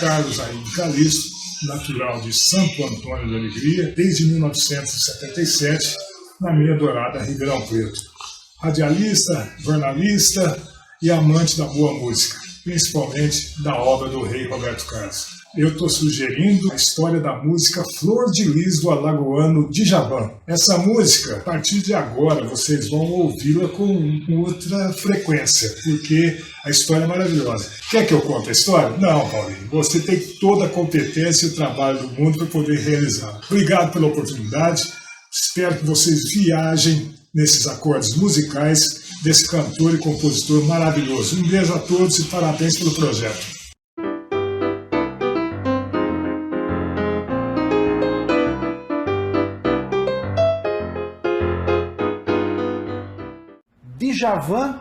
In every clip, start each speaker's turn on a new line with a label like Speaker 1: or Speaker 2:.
Speaker 1: Carlos Ainda Calixto, natural de Santo Antônio da Alegria, desde 1977, na minha dourada Ribeirão Preto. Radialista, jornalista e amante da boa música, principalmente da obra do rei Roberto Carlos eu estou sugerindo a história da música Flor de Lis do Alagoano Djavan. Essa música, a partir de agora, vocês vão ouvi-la com outra frequência, porque a história é maravilhosa. Quer que eu conte a história? Não, Paulinho. Você tem toda a competência e o trabalho do mundo para poder realizar. Obrigado pela oportunidade. Espero que vocês viajem nesses acordes musicais desse cantor e compositor maravilhoso. Um beijo a todos e parabéns pelo projeto.
Speaker 2: Djavan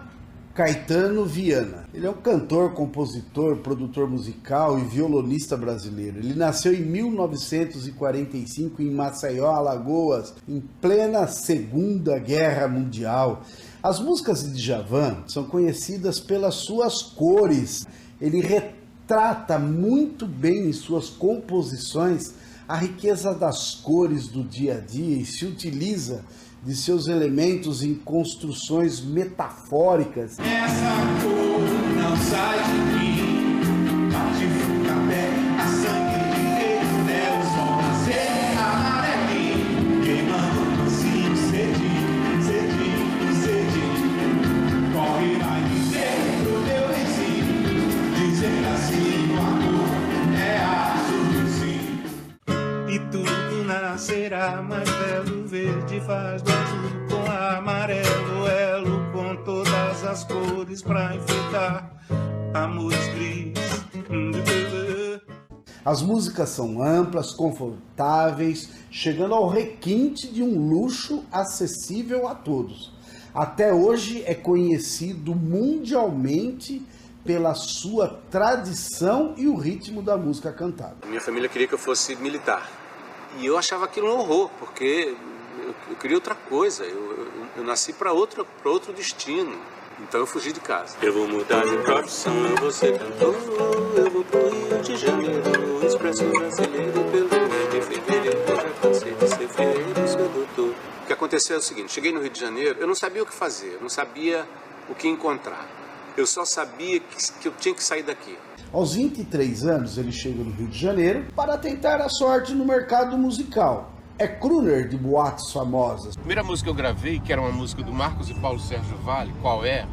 Speaker 2: Caetano Viana. Ele é um cantor, compositor, produtor musical e violonista brasileiro. Ele nasceu em 1945 em Maceió, Alagoas, em plena Segunda Guerra Mundial. As músicas de Djavan são conhecidas pelas suas cores. Ele retrata muito bem em suas composições a riqueza das cores do dia a dia e se utiliza de seus elementos em construções metafóricas.
Speaker 3: Essa cor não sai de mim, fruta a sangue de Deus, é o sol nascer amarelinho, queimando assim, cedinho, cedinho, cedinho, corre vai dizer pro meu vizinho, dizer assim, o amor é azul sim, e tudo nascerá mais faz do azul com amarelo, elo com todas as cores pra enfeitar amores gris.
Speaker 2: As músicas são amplas, confortáveis, chegando ao requinte de um luxo acessível a todos. Até hoje é conhecido mundialmente pela sua tradição e o ritmo da música cantada.
Speaker 4: Minha família queria que eu fosse militar. E eu achava aquilo um horror, porque eu, eu queria outra coisa. Eu, eu, eu nasci para outro, outro destino. Então eu fugi de casa. Eu vou mudar de profissão, eu vou ser cantor. Eu vou pro Rio de Janeiro, expresso brasileiro pelo de fevereiro. Eu já cansei de ser fevereiro, sou doutor. O que aconteceu é o seguinte: cheguei no Rio de Janeiro, eu não sabia o que fazer, eu não sabia o que encontrar. Eu só sabia que, que eu tinha que sair daqui.
Speaker 2: Aos 23 anos, ele chega no Rio de Janeiro para tentar a sorte no mercado musical. É crooner de boates famosas.
Speaker 4: A primeira música que eu gravei, que era uma música do Marcos e Paulo Sérgio Vale, qual é?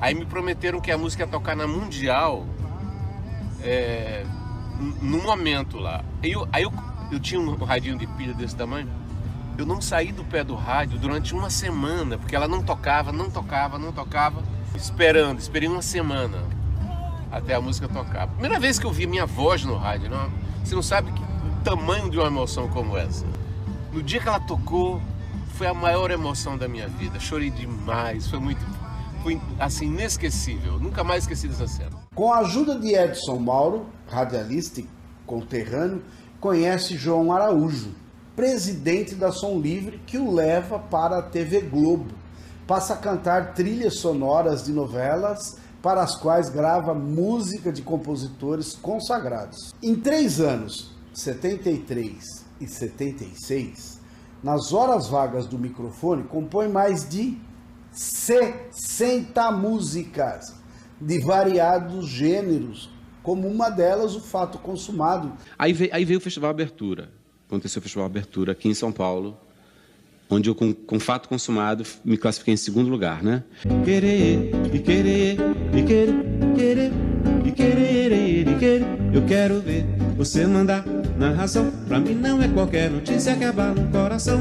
Speaker 4: Aí me prometeram que a música ia tocar na Mundial é, no momento lá. Eu, aí eu, eu tinha um radinho de pilha desse tamanho. Eu não saí do pé do rádio durante uma semana, porque ela não tocava, não tocava, não tocava. Esperando, esperei uma semana até a música tocar. Primeira vez que eu vi minha voz no rádio, não, você não sabe que, tamanho de uma emoção como essa. No dia que ela tocou, foi a maior emoção da minha vida. Chorei demais, foi muito, foi assim inesquecível. Nunca mais esqueci dessa cena.
Speaker 2: Com a ajuda de Edson Mauro, radialista e conterrâneo, conhece João Araújo, presidente da Som Livre, que o leva para a TV Globo. Passa a cantar trilhas sonoras de novelas para as quais grava música de compositores consagrados. Em três anos, 73 e 76, nas horas vagas do microfone, compõe mais de 60 músicas de variados gêneros, como uma delas o Fato Consumado.
Speaker 5: Aí veio, aí veio o Festival Abertura. Aconteceu o Festival Abertura aqui em São Paulo, onde eu, com, com fato consumado, me classifiquei em segundo lugar, né? Eu quero ver você mandar na razão. Pra mim não é qualquer notícia que abala o coração.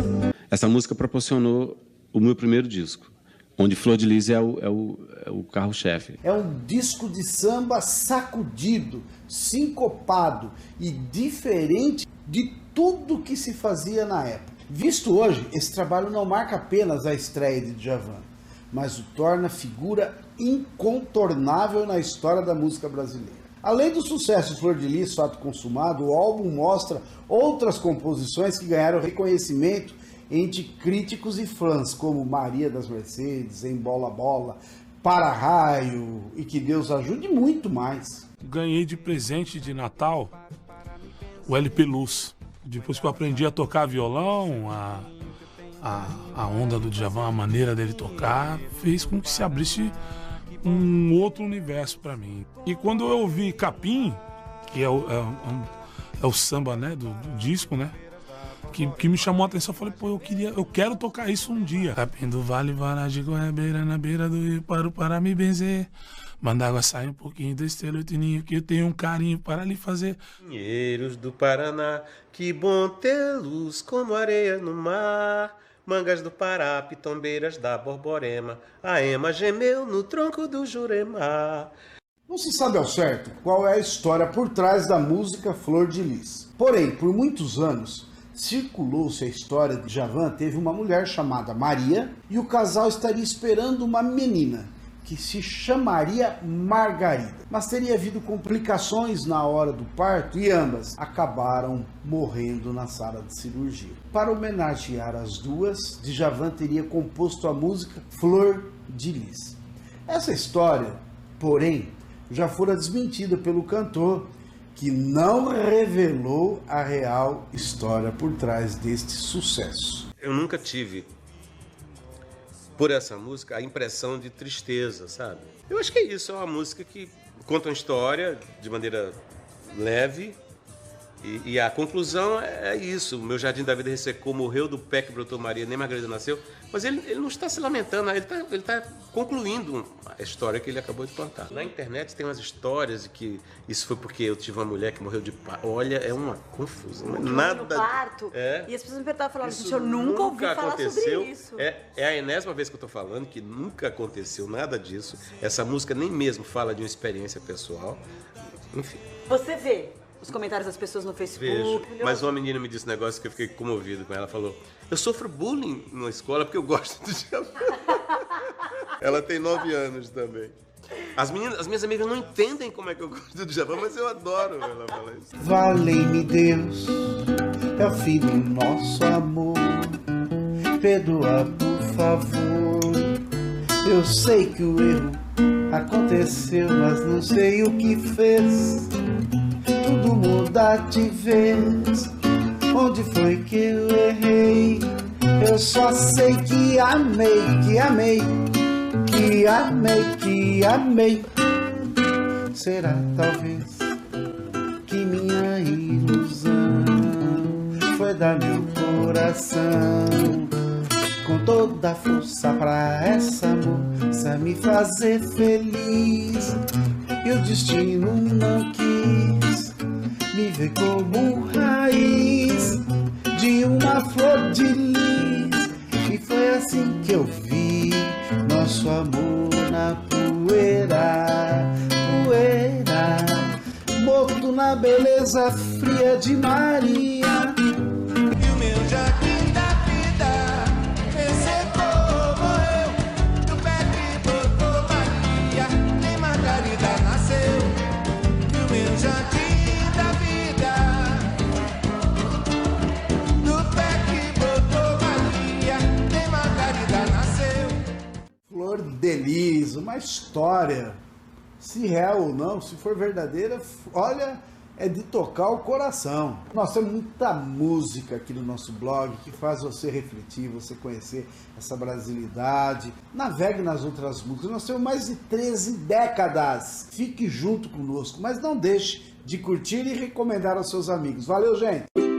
Speaker 5: Essa música proporcionou o meu primeiro disco, onde Flor de Lis é o, é o, é o carro-chefe.
Speaker 2: É um disco de samba sacudido, sincopado e diferente de tudo que se fazia na época. Visto hoje, esse trabalho não marca apenas a estreia de Djavan, mas o torna figura incontornável na história da música brasileira. Além do sucesso Flor de Lis, Fato Consumado, o álbum mostra outras composições que ganharam reconhecimento entre críticos e fãs, como Maria das Mercedes, Em Bola Bola, para-raio e que Deus ajude muito mais.
Speaker 6: Ganhei de presente de Natal o LP Luz. Depois que eu aprendi a tocar violão, a, a, a onda do Djavan, a maneira dele tocar, fez com que se abrisse um outro universo para mim. E quando eu ouvi Capim, que é o, é, um, é o samba né, do, do disco, né? Que, que, me chamou a atenção. Eu falei, pô, eu queria, eu quero tocar isso um dia. Capim do Vale, Varagem, Goiabeira, na beira do rio, paro para me benzer. Manda água sair um pouquinho do estelotininho, que eu tenho um carinho para lhe fazer.
Speaker 4: Pinheiros do Paraná, que bom luz como areia no mar. Mangas do Pará, pitombeiras da Borborema, a ema gemeu no tronco do Jurema.
Speaker 2: Não se sabe ao certo qual é a história por trás da música Flor de Lis. Porém, por muitos anos, circulou-se a história de Javan teve uma mulher chamada Maria e o casal estaria esperando uma menina que se chamaria Margarida. Mas teria havido complicações na hora do parto e ambas acabaram morrendo na sala de cirurgia. Para homenagear as duas, Djavan teria composto a música Flor de Lis. Essa história, porém, já fora desmentida pelo cantor, que não revelou a real história por trás deste sucesso.
Speaker 4: Eu nunca tive por essa música a impressão de tristeza, sabe? Eu acho que é isso, é uma música que conta uma história de maneira leve e, e a conclusão é, é isso. O meu jardim da vida ressecou, morreu do pé que brotou Maria, nem Margarida nasceu. Mas ele, ele não está se lamentando, ele está, ele está concluindo a história que ele acabou de contar. Na internet tem umas histórias de que isso foi porque eu tive uma mulher que morreu de parto. Olha, é uma confusão. Não nada.
Speaker 7: No parto.
Speaker 4: É.
Speaker 7: E as pessoas me perguntavam falando,
Speaker 4: Isso
Speaker 7: gente, eu nunca ouvi falar
Speaker 4: aconteceu.
Speaker 7: sobre isso.
Speaker 4: É, é a enésima vez que eu estou falando que nunca aconteceu nada disso. Essa música nem mesmo fala de uma experiência pessoal. Enfim,
Speaker 7: Você vê os comentários das pessoas no Facebook.
Speaker 4: vejo. Mas uma menina me disse um negócio que eu fiquei comovido com ela. Falou: Eu sofro bullying na escola porque eu gosto do diabo. ela tem nove anos também. As, meninas, as minhas amigas não entendem como é que eu gosto do Djavan, mas eu adoro ela falar isso.
Speaker 2: Valei-me Deus, é o fim do nosso amor. Perdoa, por favor. Eu sei que o erro aconteceu, mas não sei o que fez. Tudo muda de vez. Onde foi que eu errei? Eu só sei que amei, que amei, que amei, que amei. Será talvez que minha ilusão foi dar meu coração com toda a força pra essa moça me fazer feliz. E o destino não quis me ver como raiz de uma flor de lis. E foi assim que eu vi nosso amor na poeira, poeira, morto na beleza fria de Maria. Uma história, se real ou não, se for verdadeira, olha, é de tocar o coração. Nós temos muita música aqui no nosso blog que faz você refletir, você conhecer essa brasilidade. Navegue nas outras músicas. Nós temos mais de 13 décadas. Fique junto conosco, mas não deixe de curtir e recomendar aos seus amigos. Valeu, gente!